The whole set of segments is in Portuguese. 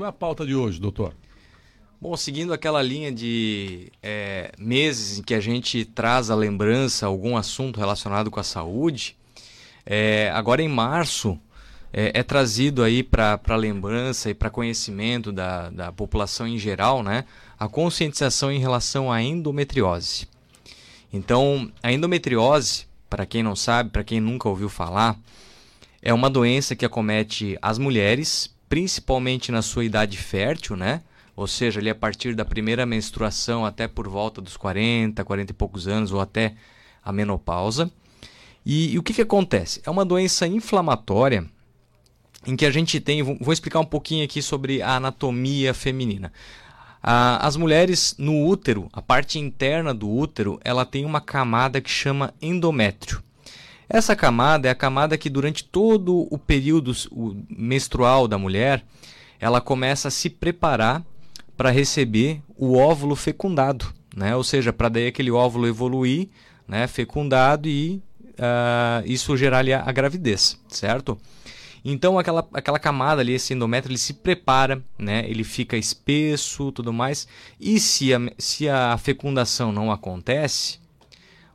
Qual é a pauta de hoje, doutor? Bom, seguindo aquela linha de é, meses em que a gente traz a lembrança algum assunto relacionado com a saúde, é, agora em março é, é trazido aí para lembrança e para conhecimento da, da população em geral, né, a conscientização em relação à endometriose. Então, a endometriose, para quem não sabe, para quem nunca ouviu falar, é uma doença que acomete as mulheres, principalmente na sua idade fértil, né? Ou seja, ali a partir da primeira menstruação até por volta dos 40, 40 e poucos anos ou até a menopausa. E, e o que, que acontece? É uma doença inflamatória em que a gente tem. Vou explicar um pouquinho aqui sobre a anatomia feminina. as mulheres no útero, a parte interna do útero, ela tem uma camada que chama endométrio. Essa camada é a camada que durante todo o período menstrual da mulher, ela começa a se preparar para receber o óvulo fecundado, né? Ou seja, para daí aquele óvulo evoluir, né, fecundado e uh, isso gerar ali a, a, gravidez, certo? Então aquela, aquela camada ali, esse endométrio, ele se prepara, né? Ele fica espesso, tudo mais. E se a, se a fecundação não acontece,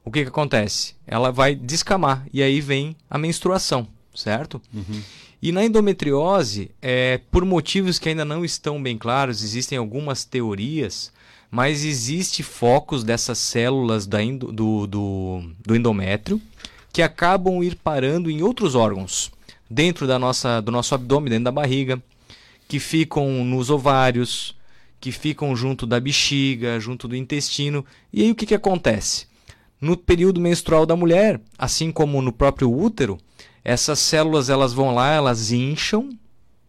o que, que acontece? Ela vai descamar e aí vem a menstruação, certo? Uhum. E na endometriose, é, por motivos que ainda não estão bem claros, existem algumas teorias, mas existe focos dessas células da do, do, do endométrio que acabam ir parando em outros órgãos, dentro da nossa, do nosso abdômen, dentro da barriga, que ficam nos ovários, que ficam junto da bexiga, junto do intestino. E aí o que, que acontece? No período menstrual da mulher, assim como no próprio útero, essas células elas vão lá, elas incham,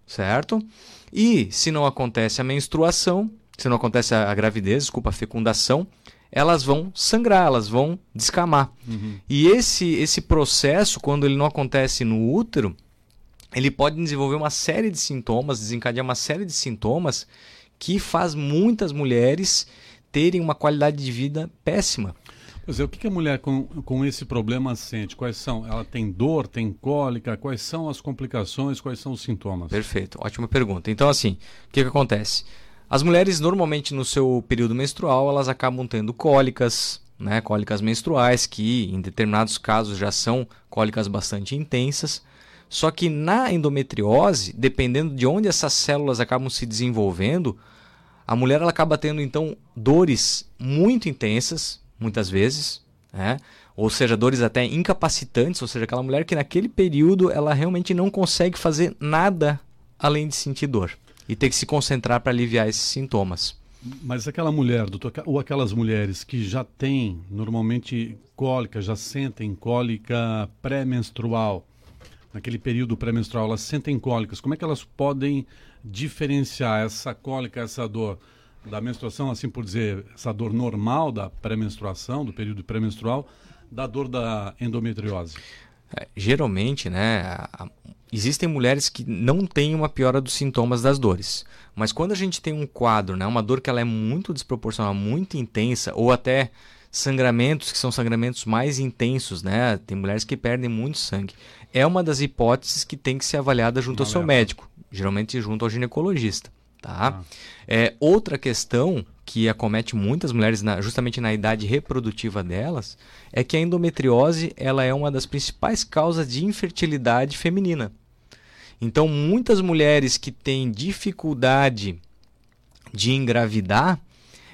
certo? E se não acontece a menstruação, se não acontece a, gravidez, desculpa, a fecundação, elas vão sangrar, elas vão descamar. Uhum. E esse esse processo, quando ele não acontece no útero, ele pode desenvolver uma série de sintomas, desencadear uma série de sintomas que faz muitas mulheres terem uma qualidade de vida péssima. Pois é, o que a mulher com, com esse problema sente? Quais são? Ela tem dor, tem cólica? Quais são as complicações? Quais são os sintomas? Perfeito, ótima pergunta. Então, assim, o que, que acontece? As mulheres, normalmente, no seu período menstrual, elas acabam tendo cólicas, né? Cólicas menstruais, que em determinados casos já são cólicas bastante intensas. Só que na endometriose, dependendo de onde essas células acabam se desenvolvendo, a mulher ela acaba tendo então dores muito intensas, muitas vezes, né? ou seja, dores até incapacitantes, ou seja, aquela mulher que naquele período ela realmente não consegue fazer nada além de sentir dor e ter que se concentrar para aliviar esses sintomas. Mas aquela mulher, doutor, ou aquelas mulheres que já têm normalmente cólica, já sentem cólica pré-menstrual, naquele período pré-menstrual, elas sentem cólicas, como é que elas podem diferenciar essa cólica, essa dor? Da menstruação, assim por dizer, essa dor normal da pré-menstruação, do período pré-menstrual, da dor da endometriose? É, geralmente, né, a, existem mulheres que não têm uma piora dos sintomas das dores. Mas quando a gente tem um quadro, né, uma dor que ela é muito desproporcional, muito intensa, ou até sangramentos que são sangramentos mais intensos, né? Tem mulheres que perdem muito sangue. É uma das hipóteses que tem que ser avaliada junto ao seu médico, geralmente junto ao ginecologista. Tá? Ah. É, outra questão que acomete muitas mulheres na, justamente na idade reprodutiva delas é que a endometriose ela é uma das principais causas de infertilidade feminina. Então, muitas mulheres que têm dificuldade de engravidar,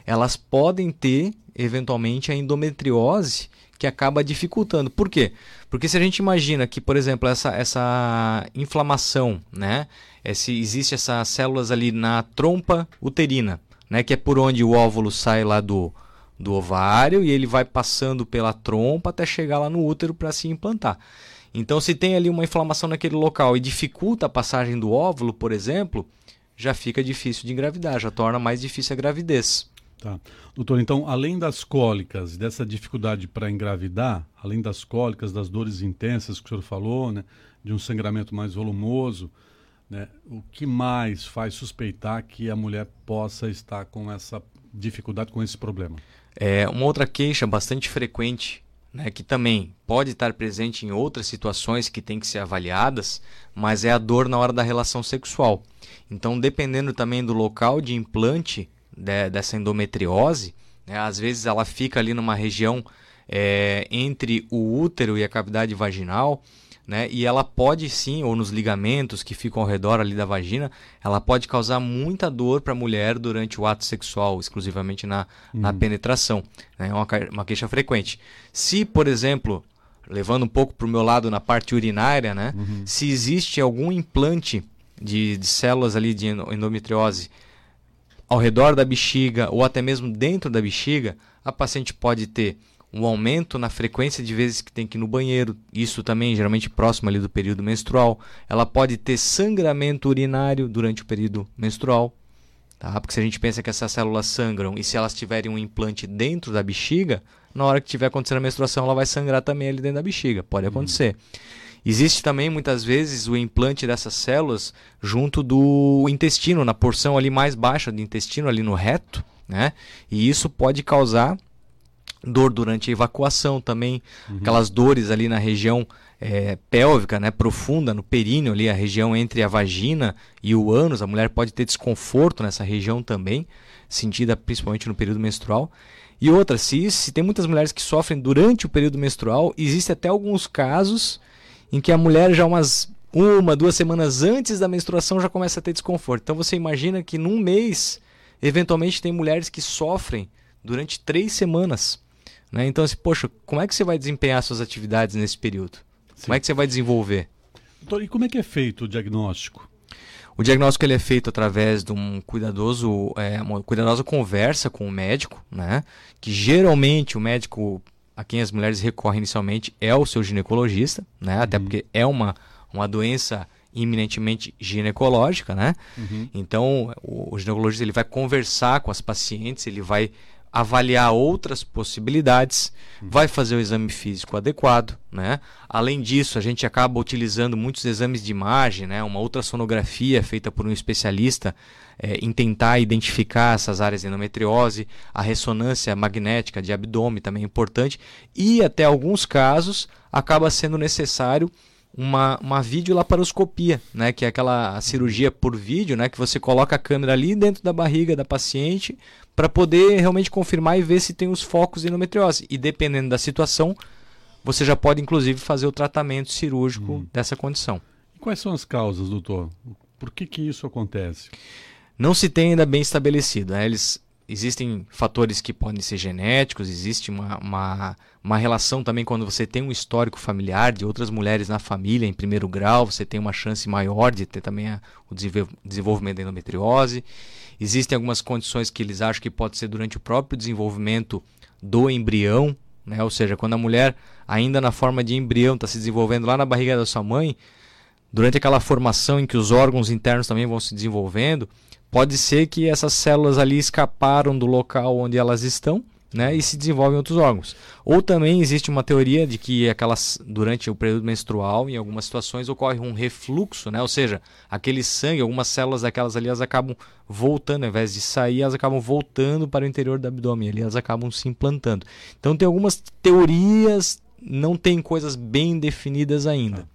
elas podem ter eventualmente a endometriose que acaba dificultando. Por quê? Porque se a gente imagina que, por exemplo, essa, essa inflamação, né? Esse, existe essas células ali na trompa uterina, né? Que é por onde o óvulo sai lá do, do ovário e ele vai passando pela trompa até chegar lá no útero para se implantar. Então, se tem ali uma inflamação naquele local e dificulta a passagem do óvulo, por exemplo, já fica difícil de engravidar, já torna mais difícil a gravidez. Tá. Doutor, então, além das cólicas, dessa dificuldade para engravidar, além das cólicas, das dores intensas que o senhor falou, né, de um sangramento mais volumoso, né, o que mais faz suspeitar que a mulher possa estar com essa dificuldade, com esse problema? É, uma outra queixa bastante frequente né, que também pode estar presente em outras situações que tem que ser avaliadas, mas é a dor na hora da relação sexual. Então, dependendo também do local de implante de, dessa endometriose, né, às vezes ela fica ali numa região é, entre o útero e a cavidade vaginal, né? E ela pode sim, ou nos ligamentos que ficam ao redor ali da vagina, ela pode causar muita dor para a mulher durante o ato sexual, exclusivamente na, hum. na penetração. Né? É uma, uma queixa frequente. Se, por exemplo, levando um pouco para o meu lado na parte urinária, né? Uhum. Se existe algum implante de, de células ali de endometriose ao redor da bexiga ou até mesmo dentro da bexiga, a paciente pode ter um aumento na frequência de vezes que tem que ir no banheiro, isso também geralmente próximo ali do período menstrual. Ela pode ter sangramento urinário durante o período menstrual, tá? Porque se a gente pensa que essas células sangram e se elas tiverem um implante dentro da bexiga, na hora que tiver acontecendo a menstruação, ela vai sangrar também ali dentro da bexiga, pode uhum. Existe também muitas vezes o implante dessas células junto do intestino, na porção ali mais baixa do intestino, ali no reto, né? E isso pode causar dor durante a evacuação também, uhum. aquelas dores ali na região é, pélvica, né, profunda, no períneo ali, a região entre a vagina e o ânus, a mulher pode ter desconforto nessa região também, sentida principalmente no período menstrual. E outra, se, se tem muitas mulheres que sofrem durante o período menstrual, existe até alguns casos em que a mulher já umas uma, duas semanas antes da menstruação já começa a ter desconforto. Então você imagina que num mês, eventualmente tem mulheres que sofrem durante três semanas né? Então, assim, poxa, como é que você vai desempenhar suas atividades nesse período? Sim. Como é que você vai desenvolver? Doutor, e como é que é feito o diagnóstico? O diagnóstico ele é feito através de um cuidadoso, é, uma cuidadosa conversa com o médico, né? Que geralmente o médico a quem as mulheres recorrem inicialmente é o seu ginecologista, né? Até uhum. porque é uma, uma doença iminentemente ginecológica, né? Uhum. Então o, o ginecologista ele vai conversar com as pacientes, ele vai avaliar outras possibilidades, vai fazer o exame físico adequado, né? Além disso, a gente acaba utilizando muitos exames de imagem, né? Uma ultrassonografia feita por um especialista é, em tentar identificar essas áreas de endometriose, a ressonância magnética de abdômen também é importante e até alguns casos acaba sendo necessário uma, uma videolaparoscopia, né, que é aquela cirurgia por vídeo, né, que você coloca a câmera ali dentro da barriga da paciente para poder realmente confirmar e ver se tem os focos de endometriose. E dependendo da situação, você já pode inclusive fazer o tratamento cirúrgico hum. dessa condição. E quais são as causas, doutor? Por que, que isso acontece? Não se tem ainda bem estabelecido. Né? Eles existem fatores que podem ser genéticos, existe uma, uma, uma, relação também quando você tem um histórico familiar de outras mulheres na família em primeiro grau, você tem uma chance maior de ter também a, o desenvolvimento da endometriose. Existem algumas condições que eles acham que pode ser durante o próprio desenvolvimento do embrião, né? ou seja, quando a mulher ainda na forma de embrião está se desenvolvendo lá na barriga da sua mãe, durante aquela formação em que os órgãos internos também vão se desenvolvendo, pode ser que essas células ali escaparam do local onde elas estão né, e se desenvolvem outros órgãos. Ou também existe uma teoria de que aquelas durante o período menstrual, em algumas situações ocorre um refluxo, né, ou seja, aquele sangue, algumas células daquelas ali elas acabam voltando, ao invés de sair, elas acabam voltando para o interior do abdômen, ali elas acabam se implantando. Então tem algumas teorias, não tem coisas bem definidas ainda.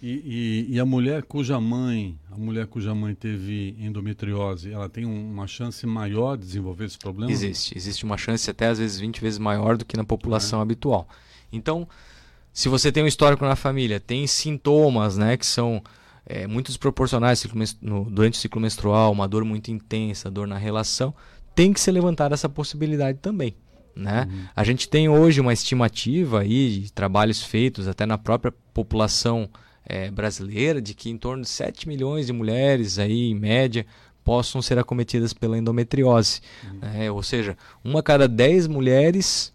E, e, e, a mulher cuja mãe, a mulher cuja mãe teve endometriose, ela tem um, uma chance maior de desenvolver esse problema? Existe, existe uma chance até às vezes 20 vezes maior do que na população é. habitual. Então, se você tem um histórico na família, tem sintomas, né, que são é, muito desproporcionais durante o ciclo menstrual, uma dor muito intensa, dor na relação, tem que ser levantada essa possibilidade também. Né? Uhum. A gente tem hoje uma estimativa aí de trabalhos feitos até na própria população é, brasileira de que em torno de 7 milhões de mulheres aí em média possam ser acometidas pela endometriose. Uhum. É, ou seja, uma cada 10 mulheres,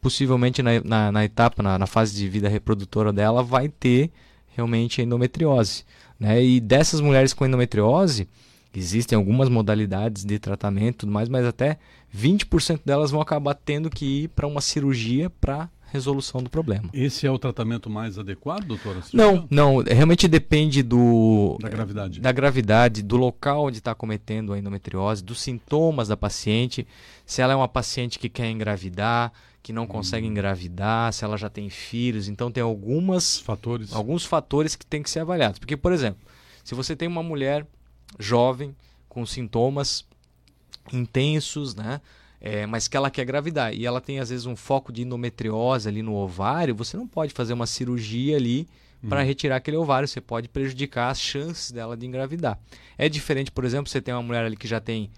possivelmente na, na, na etapa, na, na, fase de vida reprodutora dela, vai ter realmente endometriose. Né? E dessas mulheres com endometriose, existem algumas modalidades de tratamento e tudo mais, mas até 20% delas vão acabar tendo que ir para uma cirurgia para resolução do problema. Esse é o tratamento mais adequado, doutora? Não, não. Realmente depende do da gravidade, da gravidade, do local onde está cometendo a endometriose, dos sintomas da paciente. Se ela é uma paciente que quer engravidar, que não consegue engravidar, se ela já tem filhos. Então tem algumas fatores. alguns fatores que tem que ser avaliados. Porque, por exemplo, se você tem uma mulher jovem com sintomas intensos, né? É, mas que ela quer engravidar e ela tem às vezes um foco de endometriose ali no ovário, você não pode fazer uma cirurgia ali para retirar aquele ovário, você pode prejudicar as chances dela de engravidar. É diferente, por exemplo, você tem uma mulher ali que já tem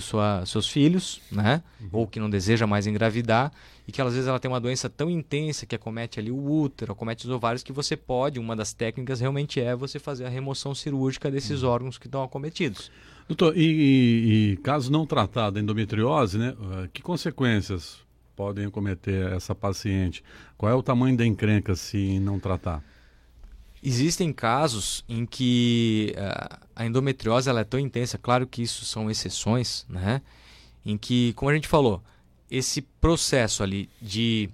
sua, seus filhos, né? Uhum. Ou que não deseja mais engravidar e que às vezes ela tem uma doença tão intensa que acomete ali o útero, acomete os ovários que você pode, uma das técnicas realmente é você fazer a remoção cirúrgica desses uhum. órgãos que estão acometidos. Doutor, e, e, e caso não tratado a endometriose, né? Eh, que consequências podem acometer essa paciente? Qual é o tamanho da encrenca se não tratar? Existem casos em que uh, a endometriose ela é tão intensa, claro que isso são exceções, né? Em que, como a gente falou, esse processo ali de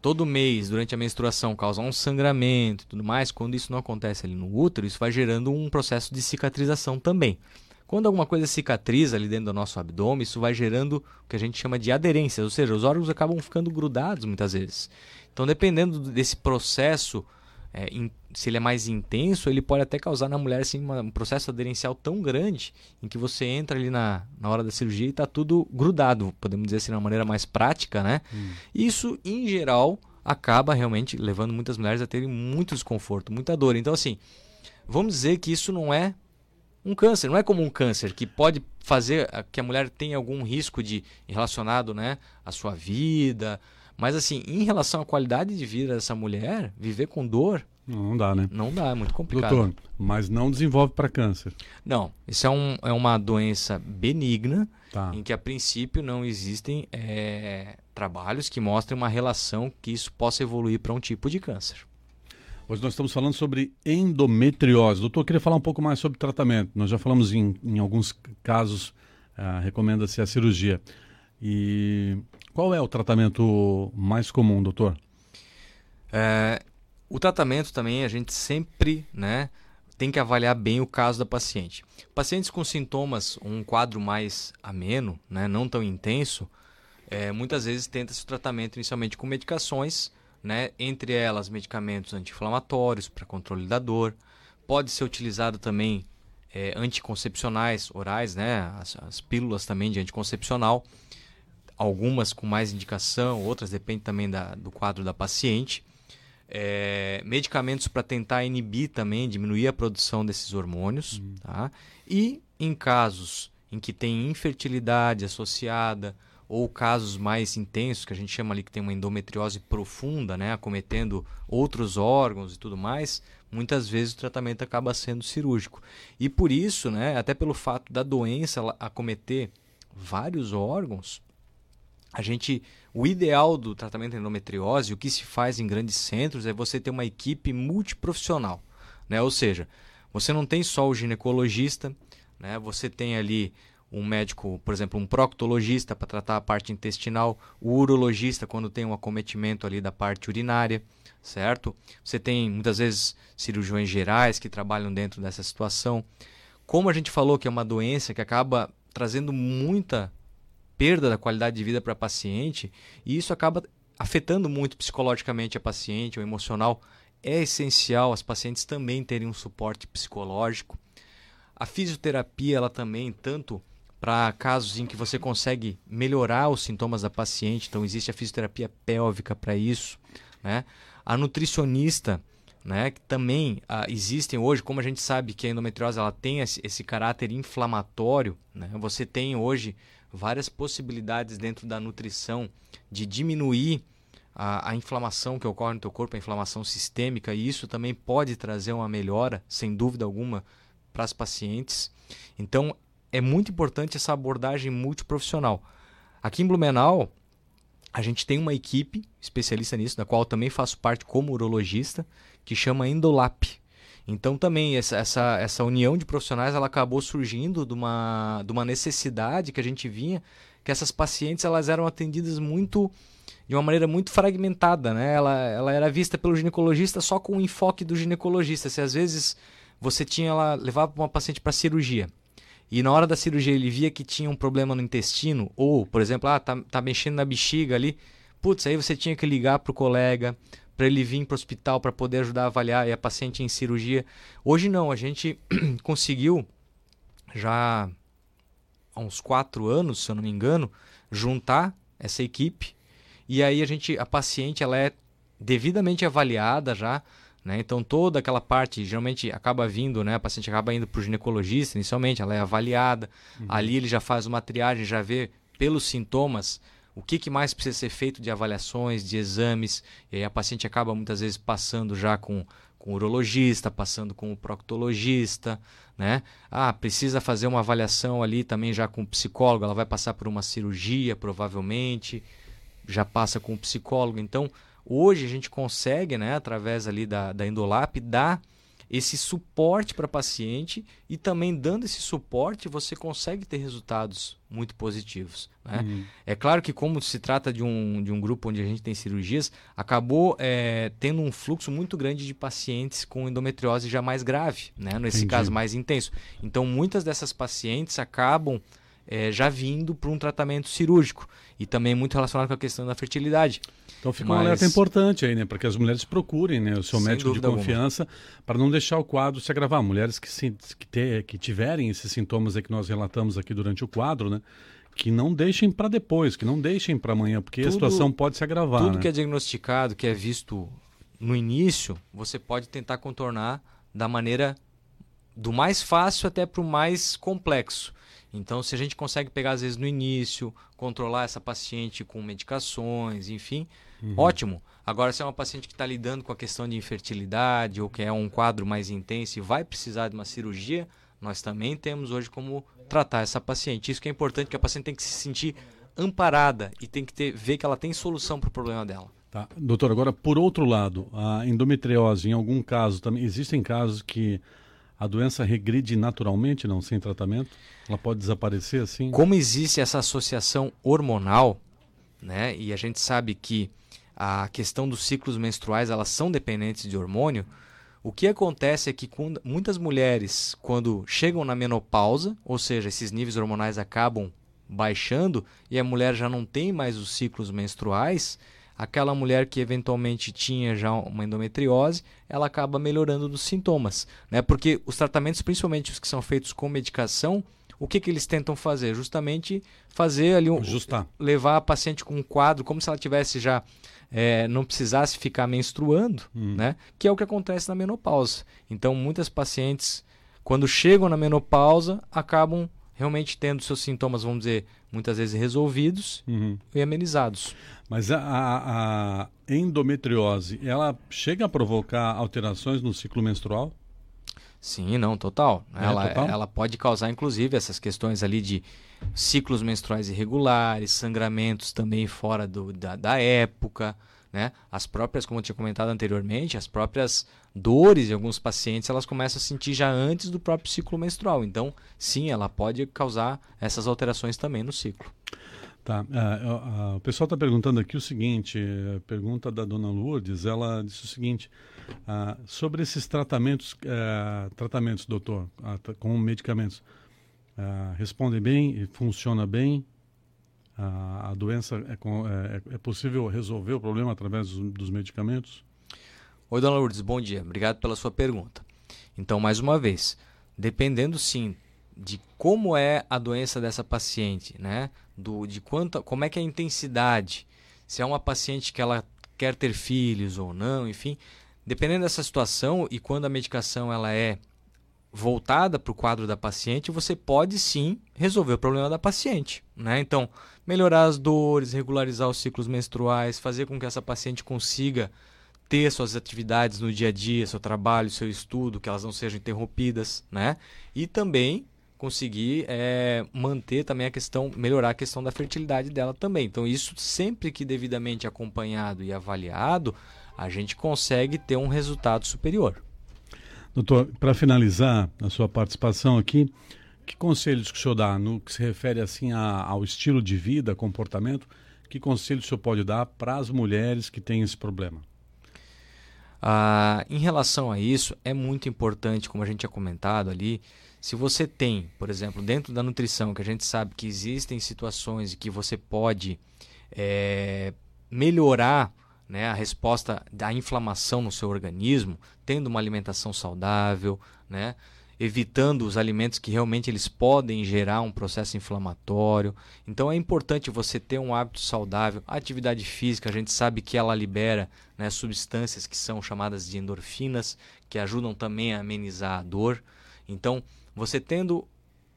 todo mês, durante a menstruação, causar um sangramento e tudo mais, quando isso não acontece ali no útero, isso vai gerando um processo de cicatrização também. Quando alguma coisa cicatriza ali dentro do nosso abdômen, isso vai gerando o que a gente chama de aderência, ou seja, os órgãos acabam ficando grudados muitas vezes. Então, dependendo desse processo é, in, se ele é mais intenso, ele pode até causar na mulher assim, uma, um processo aderencial tão grande em que você entra ali na, na hora da cirurgia e está tudo grudado, podemos dizer assim, de uma maneira mais prática, né? Hum. Isso, em geral, acaba realmente levando muitas mulheres a terem muito desconforto, muita dor. Então, assim, vamos dizer que isso não é um câncer, não é como um câncer que pode fazer que a mulher tenha algum risco de relacionado, né, à sua vida, mas assim, em relação à qualidade de vida dessa mulher, viver com dor. Não dá, né? Não dá, é muito complicado. Doutor, mas não desenvolve para câncer. Não, isso é, um, é uma doença benigna, tá. em que a princípio não existem é, trabalhos que mostrem uma relação que isso possa evoluir para um tipo de câncer. Hoje nós estamos falando sobre endometriose. Doutor, eu queria falar um pouco mais sobre tratamento. Nós já falamos em, em alguns casos, ah, recomenda-se a cirurgia. E qual é o tratamento mais comum, doutor? É, o tratamento também a gente sempre né, tem que avaliar bem o caso da paciente. Pacientes com sintomas, um quadro mais ameno, né, não tão intenso, é, muitas vezes tenta-se o tratamento inicialmente com medicações, né, entre elas medicamentos anti-inflamatórios para controle da dor. Pode ser utilizado também é, anticoncepcionais orais, né, as, as pílulas também de anticoncepcional algumas com mais indicação, outras depende também da, do quadro da paciente. É, medicamentos para tentar inibir também, diminuir a produção desses hormônios. Uhum. Tá? E em casos em que tem infertilidade associada ou casos mais intensos, que a gente chama ali que tem uma endometriose profunda, né, acometendo outros órgãos e tudo mais, muitas vezes o tratamento acaba sendo cirúrgico. E por isso, né, até pelo fato da doença acometer vários órgãos, a gente o ideal do tratamento de endometriose, o que se faz em grandes centros é você ter uma equipe multiprofissional, né? Ou seja, você não tem só o ginecologista, né? Você tem ali um médico, por exemplo, um proctologista para tratar a parte intestinal, o urologista quando tem um acometimento ali da parte urinária, certo? Você tem muitas vezes cirurgiões gerais que trabalham dentro dessa situação. Como a gente falou que é uma doença que acaba trazendo muita perda da qualidade de vida para a paciente e isso acaba afetando muito psicologicamente a paciente, o emocional. É essencial as pacientes também terem um suporte psicológico. A fisioterapia, ela também, tanto para casos em que você consegue melhorar os sintomas da paciente, então existe a fisioterapia pélvica para isso, né? A nutricionista, né, que também ah, existem hoje, como a gente sabe que a endometriose ela tem esse, esse caráter inflamatório, né? Você tem hoje várias possibilidades dentro da nutrição de diminuir a, a, inflamação que ocorre no teu corpo, a inflamação sistêmica, e isso também pode trazer uma melhora, sem dúvida alguma, para as pacientes. Então, é muito importante essa abordagem multiprofissional. Aqui em Blumenau, a gente tem uma equipe especialista nisso, da qual também faço parte como urologista, que chama Endolap. Então também essa, essa, essa união de profissionais ela acabou surgindo de uma, de uma necessidade que a gente vinha, que essas pacientes elas eram atendidas muito de uma maneira muito fragmentada, né? Ela, ela era vista pelo ginecologista só com o enfoque do ginecologista. Se às vezes você tinha ela levava uma paciente para cirurgia e na hora da cirurgia ele via que tinha um problema no intestino ou, por exemplo, ah, tá, tá mexendo na bexiga ali, putz, aí você tinha que ligar para o colega, para ele vir para o hospital para poder ajudar a avaliar e a paciente em cirurgia. Hoje não, a gente conseguiu já há uns quatro anos, se eu não me engano, juntar essa equipe e aí a gente, a paciente, ela é devidamente avaliada já, né? Então toda aquela parte geralmente acaba vindo, né? A paciente acaba indo para o ginecologista inicialmente, ela é avaliada. Uhum. Ali ele já faz uma triagem, já vê pelos sintomas o que, que mais precisa ser feito de avaliações, de exames. E aí a paciente acaba muitas vezes passando já com, com o urologista, passando com o proctologista, né? Ah, precisa fazer uma avaliação ali também já com o psicólogo, ela vai passar por uma cirurgia provavelmente, já passa com o psicólogo. Então, Hoje a gente consegue, né, através ali da, da Endolap, dar esse suporte para paciente e também dando esse suporte você consegue ter resultados muito positivos. Né? Uhum. É claro que como se trata de um, de um grupo onde a gente tem cirurgias, acabou é, tendo um fluxo muito grande de pacientes com endometriose já mais grave, né? nesse Entendi. caso mais intenso. Então muitas dessas pacientes acabam é, já vindo para um tratamento cirúrgico e também muito relacionado com a questão da fertilidade. Então fica Mas... um alerta importante aí, né? Para que as mulheres procurem né, o seu Sem médico de confiança para não deixar o quadro se agravar. Mulheres que, se, que, te, que tiverem esses sintomas que nós relatamos aqui durante o quadro, né? Que não deixem para depois, que não deixem para amanhã, porque tudo, a situação pode se agravar. Tudo né? que é diagnosticado, que é visto no início, você pode tentar contornar da maneira do mais fácil até para o mais complexo. Então, se a gente consegue pegar, às vezes, no início, controlar essa paciente com medicações, enfim, uhum. ótimo. Agora, se é uma paciente que está lidando com a questão de infertilidade ou que é um quadro mais intenso e vai precisar de uma cirurgia, nós também temos hoje como tratar essa paciente. Isso que é importante, que a paciente tem que se sentir amparada e tem que ter, ver que ela tem solução para o problema dela. Tá. Doutor, agora, por outro lado, a endometriose, em algum caso, também existem casos que a doença regride naturalmente, não sem tratamento? Ela pode desaparecer assim? Como existe essa associação hormonal, né? E a gente sabe que a questão dos ciclos menstruais elas são dependentes de hormônio. O que acontece é que quando, muitas mulheres, quando chegam na menopausa, ou seja, esses níveis hormonais acabam baixando e a mulher já não tem mais os ciclos menstruais, aquela mulher que eventualmente tinha já uma endometriose, ela acaba melhorando dos sintomas, né? Porque os tratamentos, principalmente os que são feitos com medicação, o que, que eles tentam fazer? Justamente fazer ali um, Ajustar. levar a paciente com um quadro como se ela tivesse já é, não precisasse ficar menstruando, hum. né? Que é o que acontece na menopausa. Então, muitas pacientes, quando chegam na menopausa, acabam realmente tendo seus sintomas, vamos dizer, muitas vezes resolvidos uhum. e amenizados. Mas a, a, a, endometriose, ela chega a provocar alterações no ciclo menstrual? Sim, não, total. É, ela, total? ela pode causar, inclusive, essas questões ali de ciclos menstruais irregulares, sangramentos também fora do, da, da época, né? As próprias, como eu tinha comentado anteriormente, as próprias dores em alguns pacientes elas começam a sentir já antes do próprio ciclo menstrual. Então, sim, ela pode causar essas alterações também no ciclo. Tá. Uh, uh, o pessoal está perguntando aqui o seguinte: pergunta da dona Lourdes. Ela disse o seguinte: uh, sobre esses tratamentos, eh, tratamentos, doutor, com medicamentos, respondem bem, funciona bem? a, doença é, é, é, possível resolver o problema através dos, dos medicamentos? Oi, dona Lourdes, bom dia. Obrigado pela sua pergunta. Então, mais uma vez, dependendo sim de como é a doença dessa paciente, né? Do, de quanto, como é que é a intensidade, se é uma paciente que ela quer ter filhos ou não, enfim, dependendo dessa situação e quando a medicação ela é voltada para o quadro da paciente, você pode sim resolver o problema da paciente. Né? Então, melhorar as dores, regularizar os ciclos menstruais, fazer com que essa paciente consiga ter suas atividades no dia a dia, seu trabalho, seu estudo, que elas não sejam interrompidas, né? E também conseguir é, manter também a questão, melhorar a questão da fertilidade dela também. Então, isso sempre que devidamente acompanhado e avaliado, a gente consegue ter um resultado superior. Doutor, para finalizar a sua participação aqui, que conselhos que o senhor dá no que se refere assim a, ao estilo de vida, comportamento? Que conselhos o senhor pode dar para as mulheres que têm esse problema? Ah, em relação a isso, é muito importante, como a gente tinha comentado ali, se você tem, por exemplo, dentro da nutrição, que a gente sabe que existem situações que você pode é, melhorar né, a resposta da inflamação no seu organismo, tendo uma alimentação saudável, né, evitando os alimentos que realmente eles podem gerar um processo inflamatório. Então é importante você ter um hábito saudável. A atividade física, a gente sabe que ela libera né, substâncias que são chamadas de endorfinas, que ajudam também a amenizar a dor. Então, você tendo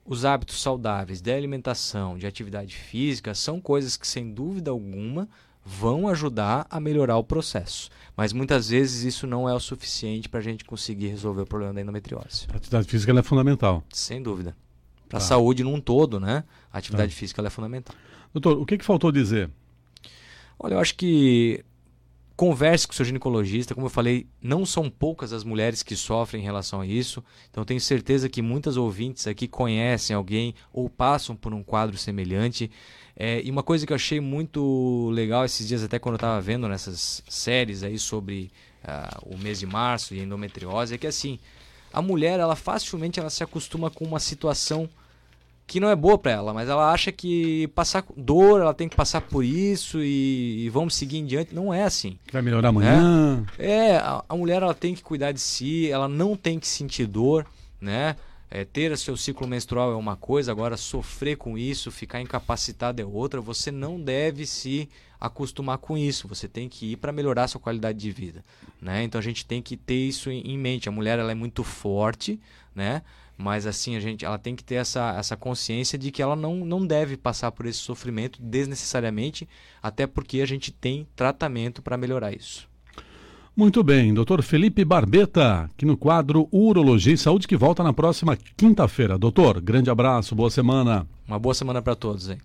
os hábitos saudáveis de alimentação, de atividade física, são coisas que, sem dúvida alguma, vão ajudar a melhorar o processo. Mas muitas vezes isso não é o suficiente para a gente conseguir resolver o problema da endometriose. A atividade física é fundamental. Sem dúvida. Para a tá. saúde num todo, né? A atividade tá. física é fundamental. Doutor, o que, que faltou dizer? Olha, eu acho que Converse com seu ginecologista, como eu falei, não são poucas as mulheres que sofrem em relação a isso. Então tenho certeza que muitas ouvintes aqui conhecem alguém ou passam por um quadro semelhante. É, e uma coisa que eu achei muito legal esses dias, até quando eu estava vendo nessas séries aí sobre uh, o mês de março e endometriose, é que assim, a mulher ela facilmente ela se acostuma com uma situação que não é boa para ela, mas ela acha que passar dor, ela tem que passar por isso e, e vamos seguir em diante. Não é assim. Vai melhorar amanhã. É, é a, a, mulher ela tem que cuidar de si, ela não tem que sentir dor, né? É, ter seu ciclo menstrual é uma coisa, agora sofrer com isso, ficar incapacitado é outra. Você não deve se acostumar com isso. Você tem que ir para melhorar sua qualidade de vida, né? Então a gente tem que ter isso em, em mente. A mulher ela é muito forte, né? Mas assim, a gente, ela tem que ter essa, essa consciência de que ela não, não deve passar por esse sofrimento desnecessariamente, até porque a gente tem tratamento para melhorar isso. Muito bem, doutor Felipe Barbeta, aqui no quadro Urologia e Saúde, que volta na próxima quinta-feira. Doutor, grande abraço, boa semana. Uma boa semana para todos, hein?